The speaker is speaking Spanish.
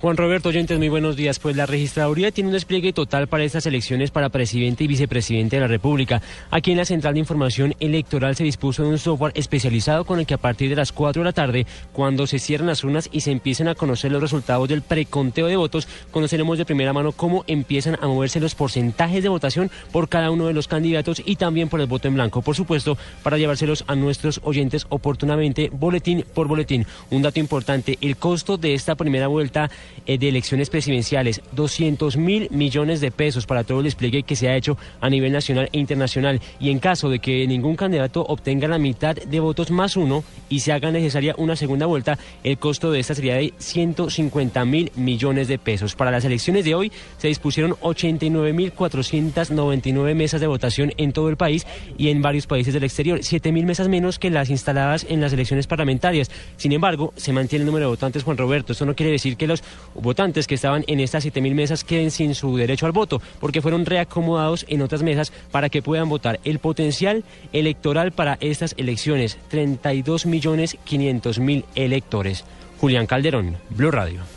Juan Roberto Oyentes, muy buenos días. Pues la registraduría tiene un despliegue total para estas elecciones para presidente y vicepresidente de la República. Aquí en la Central de Información Electoral se dispuso de un software especializado con el que a partir de las 4 de la tarde, cuando se cierran las urnas y se empiecen a conocer los resultados del preconteo de votos, conoceremos de primera mano cómo empiezan a moverse los porcentajes de votación por cada uno de los candidatos y también por el voto en blanco. Por supuesto, para llevárselos a nuestros oyentes oportunamente, boletín por boletín. Un dato importante, el costo de esta primera vuelta de elecciones presidenciales, 200 mil millones de pesos para todo el despliegue que se ha hecho a nivel nacional e internacional. Y en caso de que ningún candidato obtenga la mitad de votos más uno y se haga necesaria una segunda vuelta, el costo de esta sería de 150 mil millones de pesos. Para las elecciones de hoy se dispusieron 89 mil 499 mesas de votación en todo el país y en varios países del exterior, 7 mil mesas menos que las instaladas en las elecciones parlamentarias. Sin embargo, se mantiene el número de votantes, Juan Roberto. Esto no quiere decir que los votantes que estaban en estas 7.000 mesas queden sin su derecho al voto, porque fueron reacomodados en otras mesas para que puedan votar. El potencial electoral para estas elecciones, 32 millones 500 mil electores. Julián Calderón, Blue Radio.